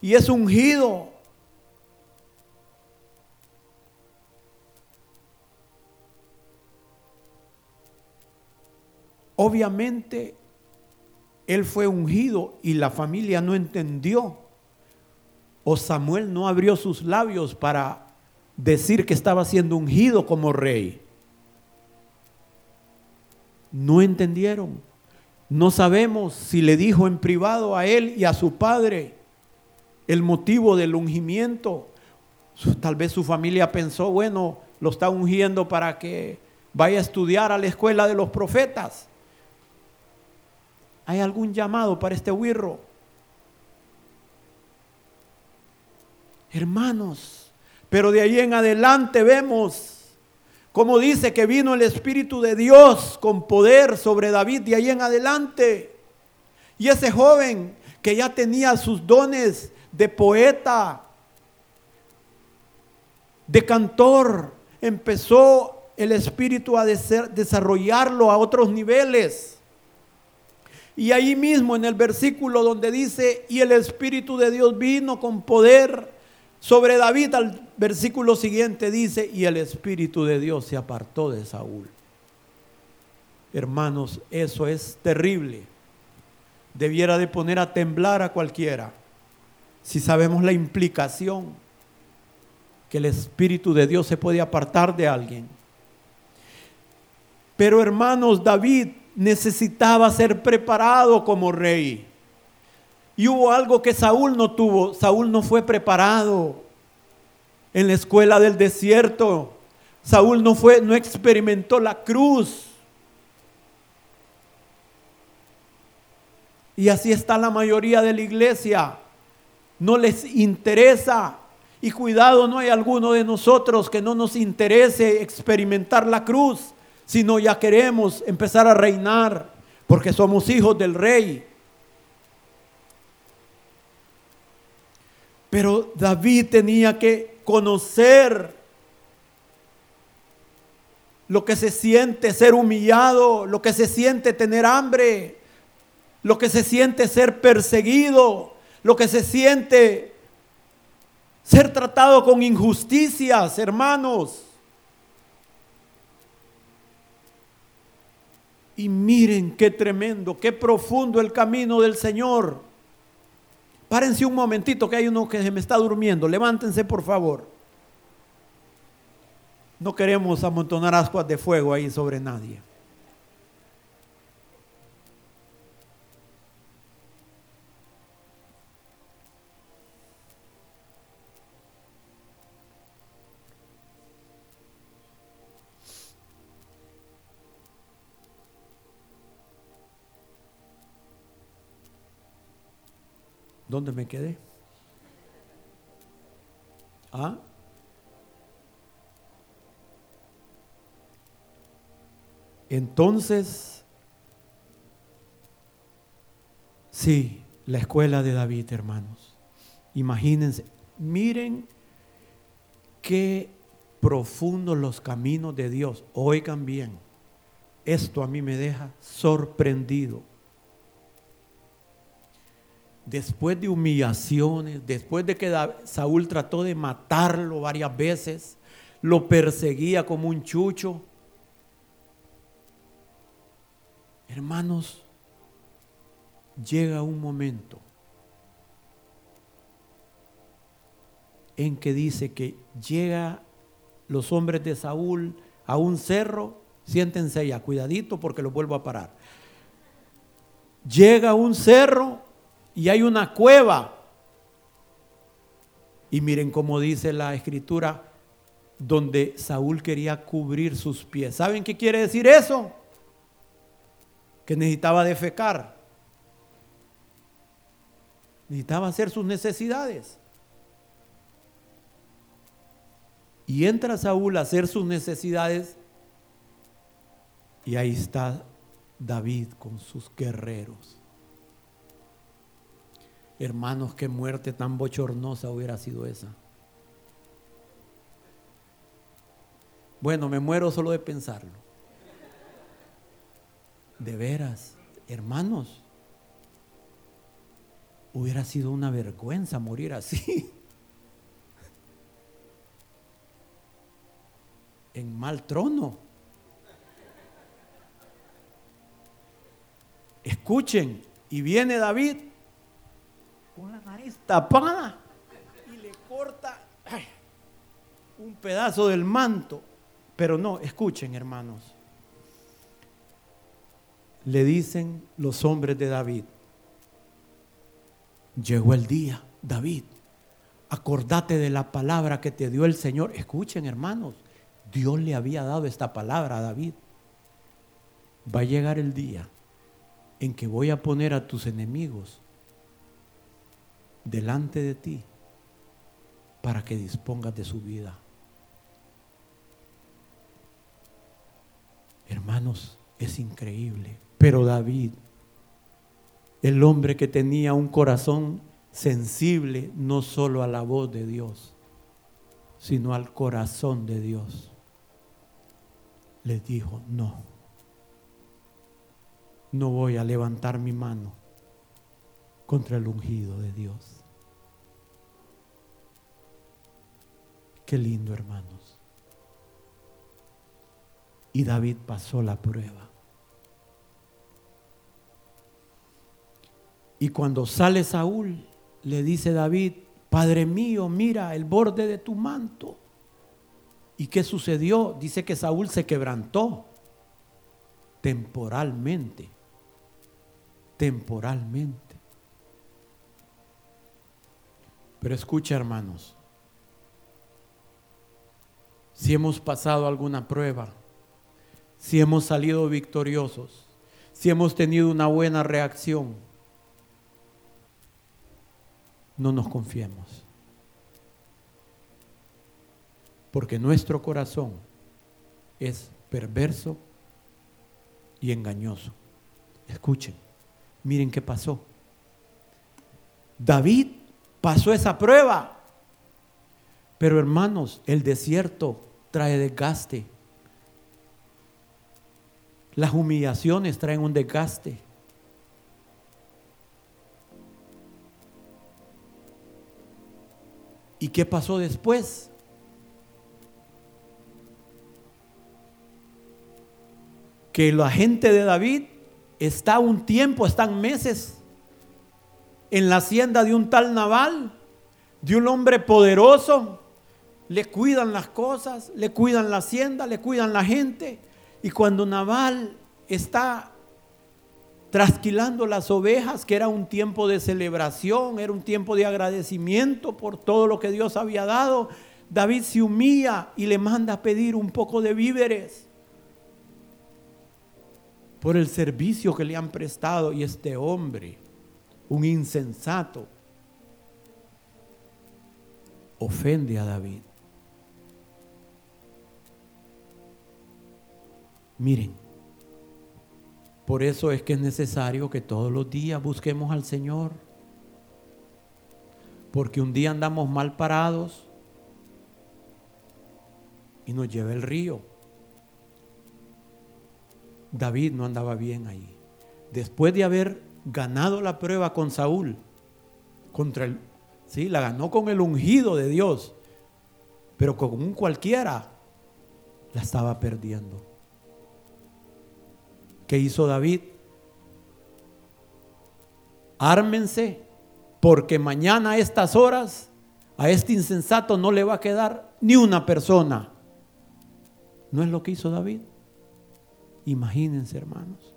y es ungido. Obviamente, él fue ungido y la familia no entendió o Samuel no abrió sus labios para decir que estaba siendo ungido como rey. No entendieron. No sabemos si le dijo en privado a él y a su padre el motivo del ungimiento. Tal vez su familia pensó, bueno, lo está ungiendo para que vaya a estudiar a la escuela de los profetas. ¿Hay algún llamado para este huirro? Hermanos, pero de ahí en adelante vemos como dice que vino el Espíritu de Dios con poder sobre David de ahí en adelante. Y ese joven que ya tenía sus dones de poeta, de cantor, empezó el Espíritu a desarrollarlo a otros niveles. Y ahí mismo en el versículo donde dice, y el Espíritu de Dios vino con poder sobre David, al versículo siguiente dice, y el Espíritu de Dios se apartó de Saúl. Hermanos, eso es terrible. Debiera de poner a temblar a cualquiera si sabemos la implicación que el Espíritu de Dios se puede apartar de alguien. Pero hermanos, David necesitaba ser preparado como rey. Y hubo algo que Saúl no tuvo. Saúl no fue preparado en la escuela del desierto. Saúl no fue, no experimentó la cruz. Y así está la mayoría de la iglesia. No les interesa. Y cuidado, no hay alguno de nosotros que no nos interese experimentar la cruz, sino ya queremos empezar a reinar, porque somos hijos del rey. Pero David tenía que conocer lo que se siente ser humillado, lo que se siente tener hambre, lo que se siente ser perseguido, lo que se siente ser tratado con injusticias, hermanos. Y miren qué tremendo, qué profundo el camino del Señor. Párense un momentito que hay uno que se me está durmiendo. Levántense por favor. No queremos amontonar ascuas de fuego ahí sobre nadie. ¿Dónde me quedé? ¿Ah? Entonces, sí, la escuela de David, hermanos. Imagínense, miren qué profundos los caminos de Dios. Oigan bien, esto a mí me deja sorprendido después de humillaciones, después de que Saúl trató de matarlo varias veces, lo perseguía como un chucho. Hermanos, llega un momento en que dice que llega los hombres de Saúl a un cerro, siéntense ya, cuidadito porque lo vuelvo a parar. Llega a un cerro y hay una cueva. Y miren cómo dice la escritura, donde Saúl quería cubrir sus pies. ¿Saben qué quiere decir eso? Que necesitaba defecar. Necesitaba hacer sus necesidades. Y entra Saúl a hacer sus necesidades. Y ahí está David con sus guerreros. Hermanos, qué muerte tan bochornosa hubiera sido esa. Bueno, me muero solo de pensarlo. De veras, hermanos, hubiera sido una vergüenza morir así. En mal trono. Escuchen, y viene David con la nariz tapada. un pedazo del manto. Pero no, escuchen hermanos. Le dicen los hombres de David, llegó el día, David, acordate de la palabra que te dio el Señor. Escuchen hermanos, Dios le había dado esta palabra a David. Va a llegar el día en que voy a poner a tus enemigos delante de ti para que dispongas de su vida. Hermanos, es increíble. Pero David, el hombre que tenía un corazón sensible no solo a la voz de Dios, sino al corazón de Dios, les dijo, no no voy a levantar mi mano contra el ungido de Dios. Qué lindo, hermanos. Y David pasó la prueba. Y cuando sale Saúl, le dice David, Padre mío, mira el borde de tu manto. ¿Y qué sucedió? Dice que Saúl se quebrantó temporalmente temporalmente. Pero escucha, hermanos, si hemos pasado alguna prueba, si hemos salido victoriosos, si hemos tenido una buena reacción, no nos confiemos. Porque nuestro corazón es perverso y engañoso. Escuchen. Miren qué pasó. David pasó esa prueba. Pero hermanos, el desierto trae desgaste. Las humillaciones traen un desgaste. ¿Y qué pasó después? Que la gente de David está un tiempo, están meses en la hacienda de un tal naval, de un hombre poderoso. Le cuidan las cosas, le cuidan la hacienda, le cuidan la gente. Y cuando Naval está trasquilando las ovejas, que era un tiempo de celebración, era un tiempo de agradecimiento por todo lo que Dios había dado, David se humilla y le manda a pedir un poco de víveres por el servicio que le han prestado y este hombre, un insensato, ofende a David. Miren, por eso es que es necesario que todos los días busquemos al Señor. Porque un día andamos mal parados y nos lleva el río. David no andaba bien ahí. Después de haber ganado la prueba con Saúl, contra el, sí, la ganó con el ungido de Dios, pero con un cualquiera la estaba perdiendo. ¿Qué hizo David? Ármense, porque mañana a estas horas a este insensato no le va a quedar ni una persona. ¿No es lo que hizo David? Imagínense, hermanos.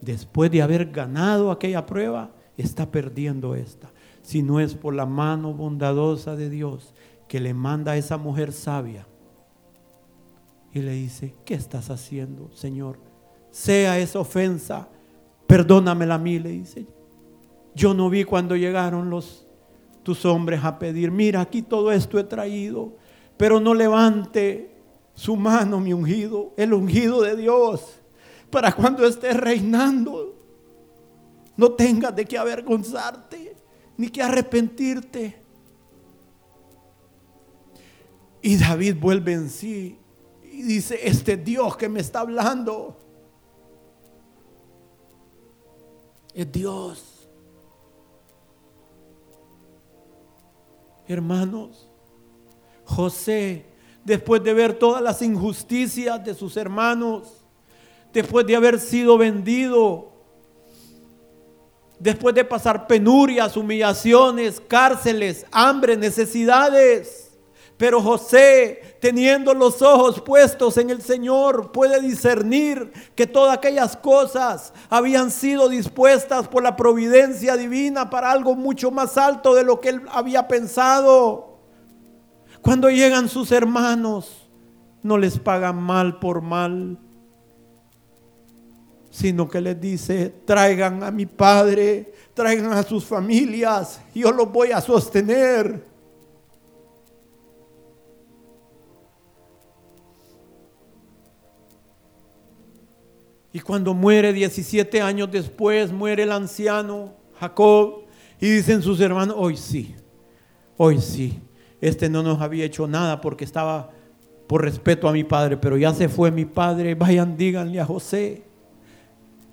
Después de haber ganado aquella prueba, está perdiendo esta. Si no es por la mano bondadosa de Dios que le manda a esa mujer sabia y le dice, ¿qué estás haciendo, Señor? Sea esa ofensa, perdónamela a mí, le dice. Yo no vi cuando llegaron los tus hombres a pedir, mira, aquí todo esto he traído, pero no levante su mano, mi ungido, el ungido de Dios, para cuando estés reinando, no tengas de qué avergonzarte, ni que arrepentirte. Y David vuelve en sí y dice, este Dios que me está hablando, es Dios. Hermanos, José después de ver todas las injusticias de sus hermanos, después de haber sido vendido, después de pasar penurias, humillaciones, cárceles, hambre, necesidades, Pero José, teniendo los ojos puestos en el Señor, puede discernir que todas aquellas cosas habían sido dispuestas por la providencia divina para algo mucho más alto de lo que él había pensado. Cuando llegan sus hermanos, no les pagan mal por mal, sino que les dice, traigan a mi padre, traigan a sus familias, yo los voy a sostener. Y cuando muere 17 años después, muere el anciano Jacob y dicen sus hermanos, hoy sí, hoy sí, este no nos había hecho nada porque estaba por respeto a mi padre, pero ya se fue mi padre, vayan díganle a José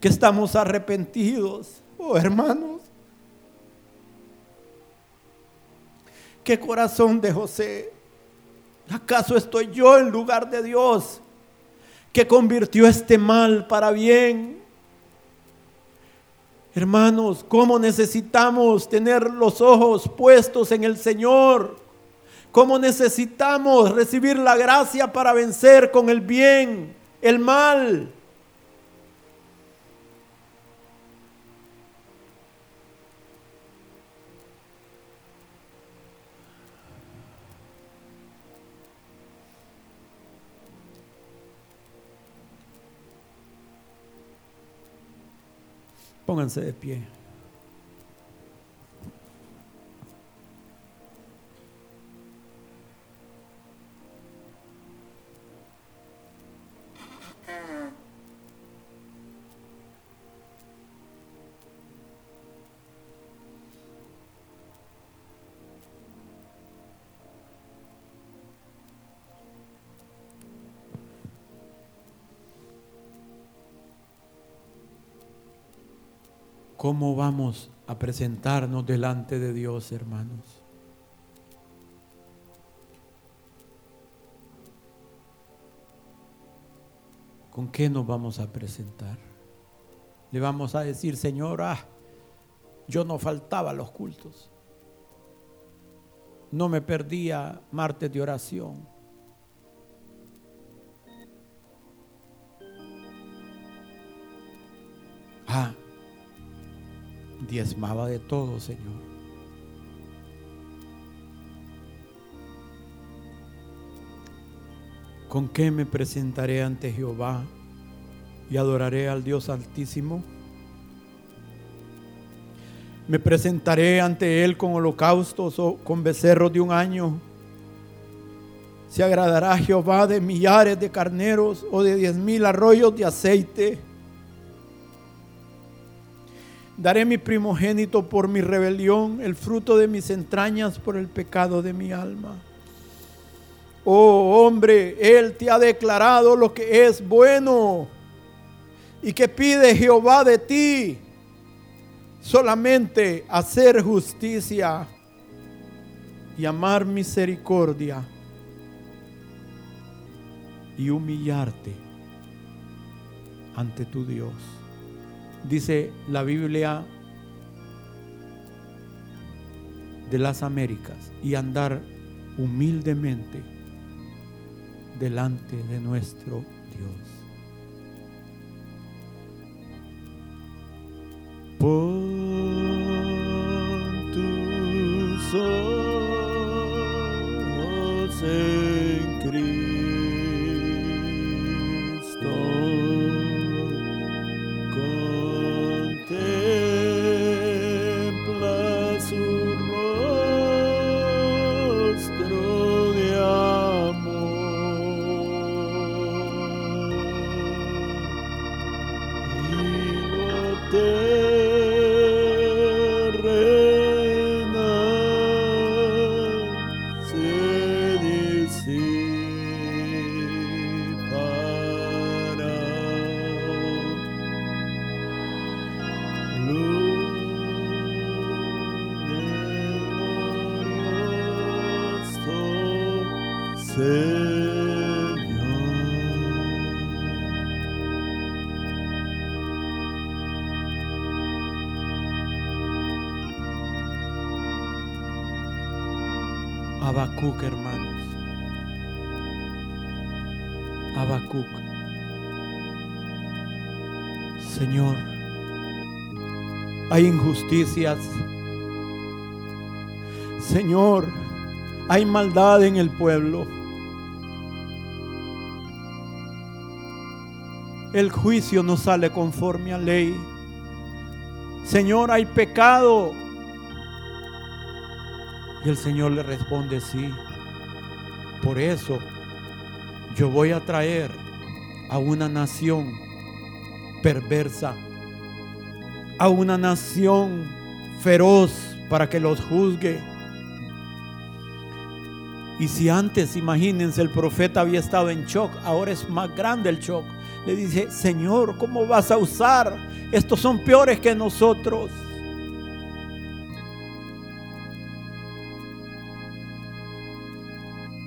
que estamos arrepentidos, oh hermanos. ¿Qué corazón de José? ¿Acaso estoy yo en lugar de Dios? que convirtió este mal para bien. Hermanos, ¿cómo necesitamos tener los ojos puestos en el Señor? ¿Cómo necesitamos recibir la gracia para vencer con el bien el mal? Pónganse de pie. ¿Cómo vamos a presentarnos delante de Dios, hermanos? ¿Con qué nos vamos a presentar? Le vamos a decir, Señor, ah, yo no faltaba los cultos. No me perdía martes de oración. Ah, diezmaba de todo, Señor. ¿Con qué me presentaré ante Jehová y adoraré al Dios Altísimo? Me presentaré ante Él con holocaustos o con becerros de un año. Se agradará Jehová de millares de carneros o de diez mil arroyos de aceite Daré mi primogénito por mi rebelión, el fruto de mis entrañas por el pecado de mi alma. Oh hombre, Él te ha declarado lo que es bueno y que pide Jehová de ti. Solamente hacer justicia y amar misericordia y humillarte ante tu Dios dice la Biblia de las Américas, y andar humildemente delante de nuestro Dios. Pon Señor, hay maldad en el pueblo. El juicio no sale conforme a ley. Señor, hay pecado. Y el Señor le responde, sí. Por eso yo voy a traer a una nación perversa, a una nación feroz para que los juzgue. Y si antes, imagínense, el profeta había estado en shock, ahora es más grande el shock. Le dice, Señor, ¿cómo vas a usar? Estos son peores que nosotros.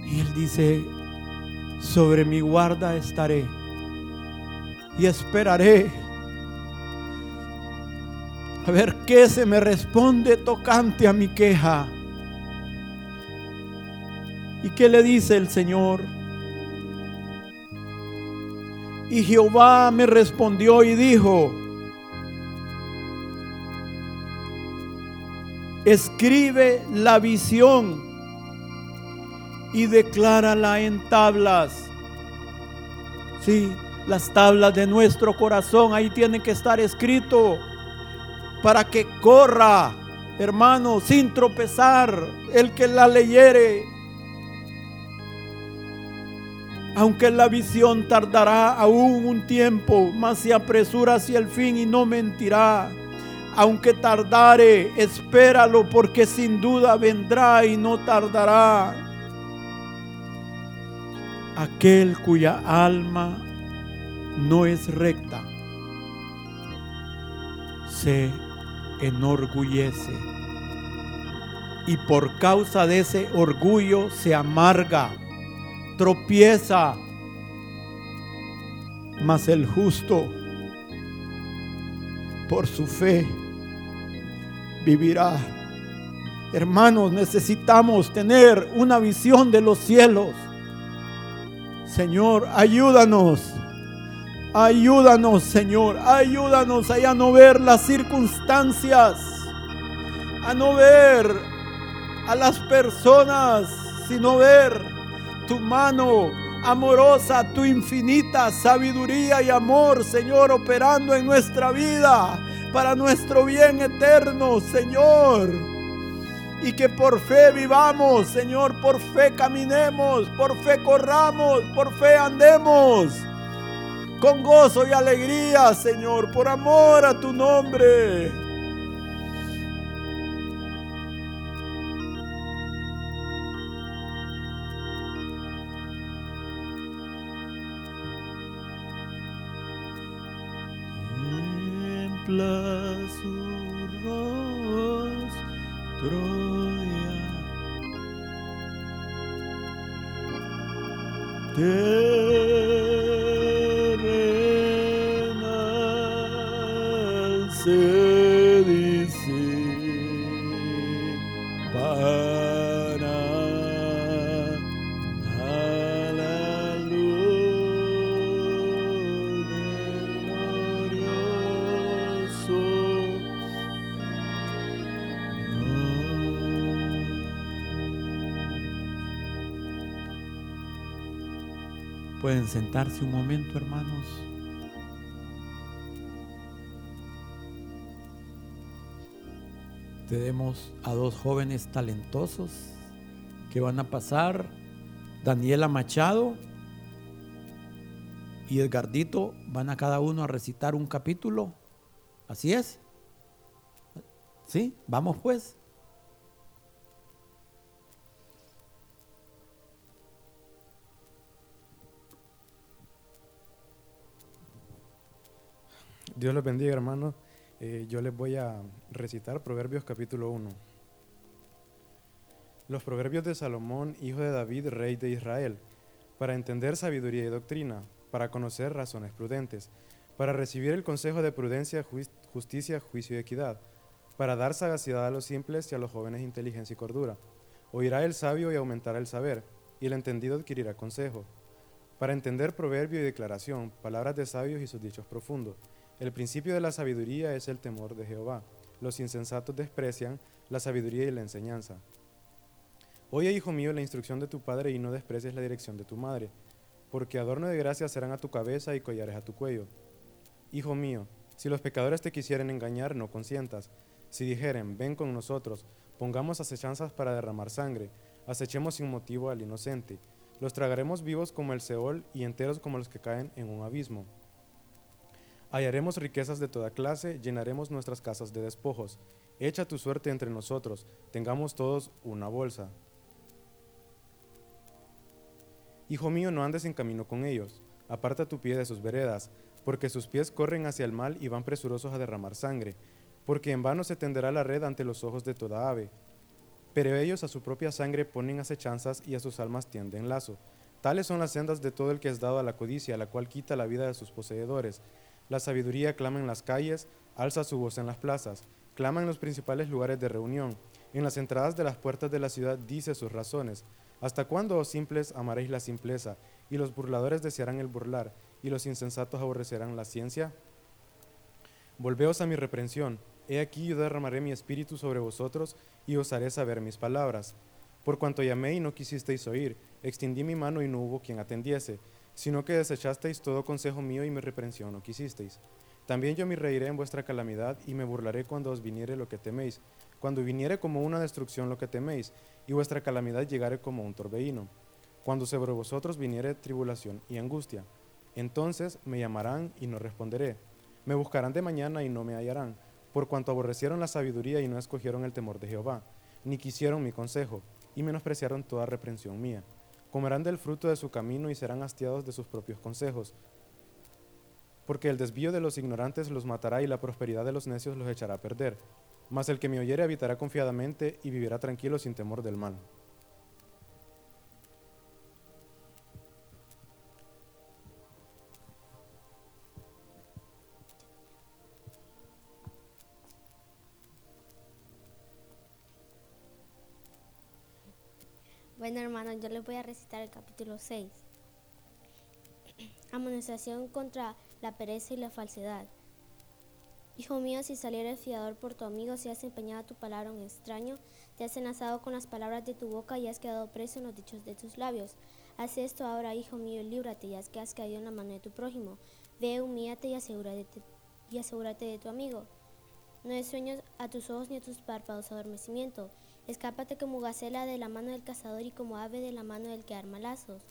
Y él dice, sobre mi guarda estaré y esperaré a ver qué se me responde tocante a mi queja. ¿Y qué le dice el Señor? Y Jehová me respondió y dijo, escribe la visión y declárala en tablas. Sí, las tablas de nuestro corazón, ahí tienen que estar escrito para que corra, hermano, sin tropezar el que la leyere. Aunque la visión tardará aún un tiempo, mas se apresura hacia el fin y no mentirá. Aunque tardare, espéralo porque sin duda vendrá y no tardará. Aquel cuya alma no es recta se enorgullece y por causa de ese orgullo se amarga, tropieza, mas el justo por su fe vivirá. Hermanos, necesitamos tener una visión de los cielos. Señor, ayúdanos Ayúdanos, Señor. Ayúdanos a no ver las circunstancias. A no ver a las personas, sino ver tu mano amorosa, tu infinita sabiduría y amor, Señor, operando en nuestra vida para nuestro bien eterno, Señor. Y que por fe vivamos, Señor, por fe caminemos, por fe corramos, por fe andemos con gozo y alegría, Señor, por amor a tu nombre. Pueden sentarse un momento, hermanos. Tenemos a dos jóvenes talentosos que van a pasar, Daniela Machado y Edgardito, van a cada uno a recitar un capítulo. Así es. ¿Sí? Vamos pues. Dios los bendiga, hermanos. Eh, yo les voy a recitar Proverbios capítulo 1. Los proverbios de Salomón, hijo de David, rey de Israel, para entender sabiduría y doctrina, para conocer razones prudentes, para recibir el consejo de prudencia, justicia, juicio y equidad, para dar sagacidad a los simples y a los jóvenes inteligencia y cordura. Oirá el sabio y aumentará el saber, y el entendido adquirirá consejo. para entender proverbio y declaración, palabras de sabios y sus dichos profundos. El principio de la sabiduría es el temor de Jehová. Los insensatos desprecian la sabiduría y la enseñanza. Oye, hijo mío, la instrucción de tu padre y no desprecies la dirección de tu madre, porque adorno de gracia serán a tu cabeza y collares a tu cuello. Hijo mío, si los pecadores te quisieren engañar, no consientas. Si dijeren, ven con nosotros, pongamos acechanzas para derramar sangre, acechemos sin motivo al inocente los tragaremos vivos como el Seol y enteros como los que caen en un abismo. Hallaremos riquezas de toda clase, llenaremos nuestras casas de despojos. Echa tu suerte entre nosotros, tengamos todos una bolsa. Hijo mío, no andes en camino con ellos, aparta tu pie de sus veredas, porque sus pies corren hacia el mal y van presurosos a derramar sangre, porque en vano se tenderá la red ante los ojos de toda ave pero ellos a su propia sangre ponen acechanzas y a sus almas tienden lazo. Tales son las sendas de todo el que es dado a la codicia, la cual quita la vida de sus poseedores. La sabiduría clama en las calles, alza su voz en las plazas, clama en los principales lugares de reunión. En las entradas de las puertas de la ciudad dice sus razones. ¿Hasta cuándo, oh simples, amaréis la simpleza? Y los burladores desearán el burlar, y los insensatos aborrecerán la ciencia. Volveos a mi reprensión, He aquí yo derramaré mi espíritu sobre vosotros y os haré saber mis palabras. Por cuanto llamé y no quisisteis oír, extendí mi mano y no hubo quien atendiese, sino que desechasteis todo consejo mío y mi reprensión no quisisteis. También yo me reiré en vuestra calamidad y me burlaré cuando os viniere lo que teméis, cuando viniere como una destrucción lo que teméis, y vuestra calamidad llegare como un torbellino, cuando sobre vosotros viniere tribulación y angustia. Entonces me llamarán y no responderé, me buscarán de mañana y no me hallarán por cuanto aborrecieron la sabiduría y no escogieron el temor de Jehová, ni quisieron mi consejo, y menospreciaron toda reprensión mía. Comerán del fruto de su camino y serán hastiados de sus propios consejos. Porque el desvío de los ignorantes los matará y la prosperidad de los necios los echará a perder. Mas el que me oyere habitará confiadamente y vivirá tranquilo sin temor del mal. Bueno, hermanos, yo les voy a recitar el capítulo 6. Amonestación contra la pereza y la falsedad. Hijo mío, si saliera fiador por tu amigo, si has empeñado tu palabra a un extraño, te has enlazado con las palabras de tu boca y has quedado preso en los dichos de tus labios. Haz esto ahora, hijo mío, y líbrate, ya que has caído en la mano de tu prójimo. Ve, humíate y asegúrate, y asegúrate de tu amigo. No des sueños a tus ojos ni a tus párpados adormecimiento. Escápate como gacela de la mano del cazador y como ave de la mano del que arma lazos.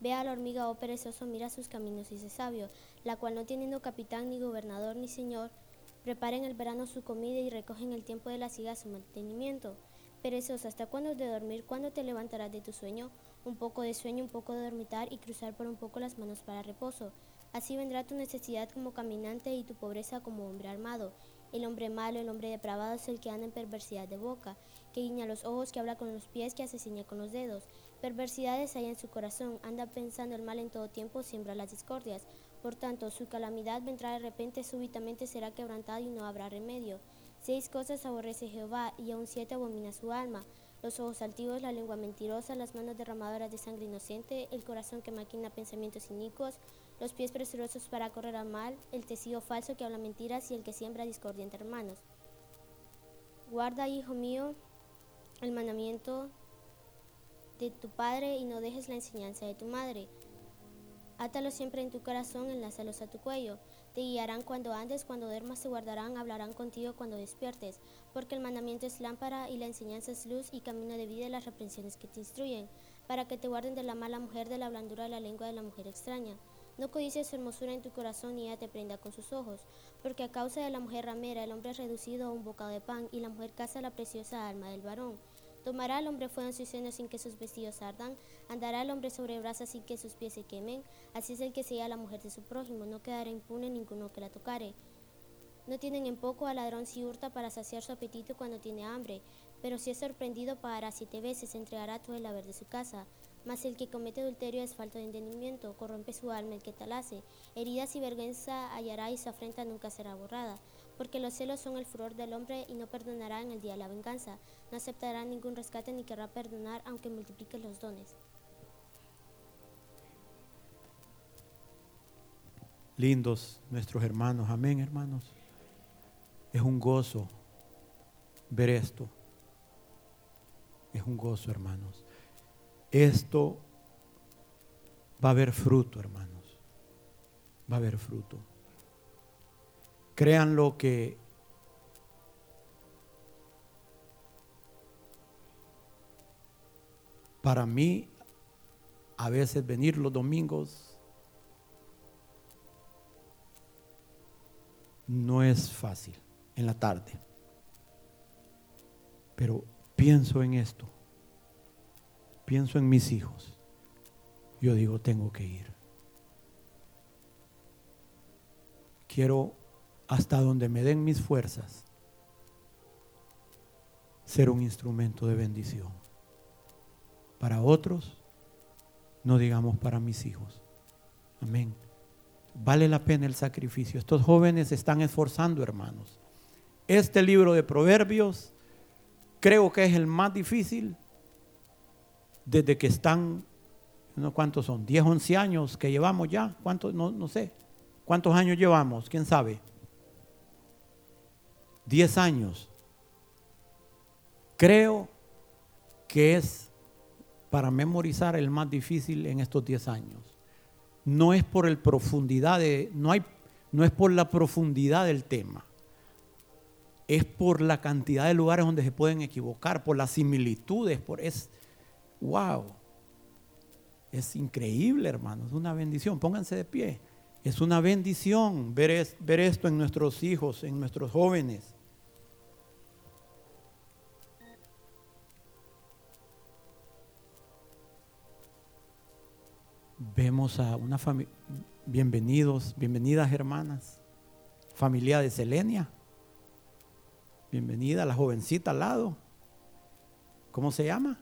Ve a la hormiga, oh perezoso, mira sus caminos y sé sabio, la cual no teniendo capitán, ni gobernador, ni señor, prepara en el verano su comida y recoge en el tiempo de la siga su mantenimiento. Perezoso, ¿hasta cuándo de dormir? ¿Cuándo te levantarás de tu sueño? Un poco de sueño, un poco de dormitar y cruzar por un poco las manos para reposo. Así vendrá tu necesidad como caminante y tu pobreza como hombre armado. El hombre malo, el hombre depravado es el que anda en perversidad de boca, que guiña los ojos, que habla con los pies, que asesina con los dedos. Perversidades hay en su corazón, anda pensando el mal en todo tiempo, siembra las discordias. Por tanto, su calamidad vendrá de repente, súbitamente será quebrantada y no habrá remedio. Seis cosas aborrece Jehová, y aun siete abomina su alma. Los ojos altivos, la lengua mentirosa, las manos derramadoras de sangre inocente, el corazón que maquina pensamientos inicuos, los pies presurosos para correr al mal, el tecido falso que habla mentiras y el que siembra discordia entre hermanos. Guarda, hijo mío, el mandamiento de tu padre y no dejes la enseñanza de tu madre. Átalo siempre en tu corazón, enlázalos a tu cuello. Te guiarán cuando andes, cuando duermas te guardarán, hablarán contigo cuando despiertes, porque el mandamiento es lámpara y la enseñanza es luz y camino de vida y las reprensiones que te instruyen, para que te guarden de la mala mujer, de la blandura de la lengua de la mujer extraña no codicies su hermosura en tu corazón y ella te prenda con sus ojos, porque a causa de la mujer ramera el hombre es reducido a un bocado de pan y la mujer caza la preciosa alma del varón. Tomará el hombre fuego en sus senos sin que sus vestidos ardan, andará el hombre sobre brasas sin que sus pies se quemen, así es el que sea la mujer de su prójimo, no quedará impune ninguno que la tocare. No tienen en poco al ladrón si hurta para saciar su apetito cuando tiene hambre, pero si es sorprendido pagará siete veces, entregará todo el haber de su casa. Mas el que comete adulterio es falta de entendimiento, corrompe su alma el que tal hace. Heridas y vergüenza hallará y su afrenta nunca será borrada. Porque los celos son el furor del hombre y no perdonará en el día de la venganza. No aceptará ningún rescate ni querrá perdonar aunque multiplique los dones. lindos nuestros hermanos. Amén, hermanos. Es un gozo ver esto. Es un gozo, hermanos. Esto va a haber fruto, hermanos. Va a haber fruto. Créanlo que para mí a veces venir los domingos no es fácil en la tarde. Pero pienso en esto. Pienso en mis hijos. Yo digo, tengo que ir. Quiero, hasta donde me den mis fuerzas, ser un instrumento de bendición. Para otros, no digamos para mis hijos. Amén. Vale la pena el sacrificio. Estos jóvenes se están esforzando, hermanos. Este libro de Proverbios creo que es el más difícil desde que están, no cuántos son, 10, 11 años que llevamos ya, cuántos, no, no sé, cuántos años llevamos, quién sabe. 10 años. Creo que es para memorizar el más difícil en estos 10 años. No es por el profundidad de, no hay, no es por la profundidad del tema es por la cantidad de lugares donde se pueden equivocar, por las similitudes, por es wow. Es increíble, hermanos, una bendición. Pónganse de pie. Es una bendición ver, ver esto en nuestros hijos, en nuestros jóvenes. Vemos a una familia, bienvenidos, bienvenidas hermanas, familia de Selenia. Bienvenida, la jovencita al lado. ¿Cómo se llama?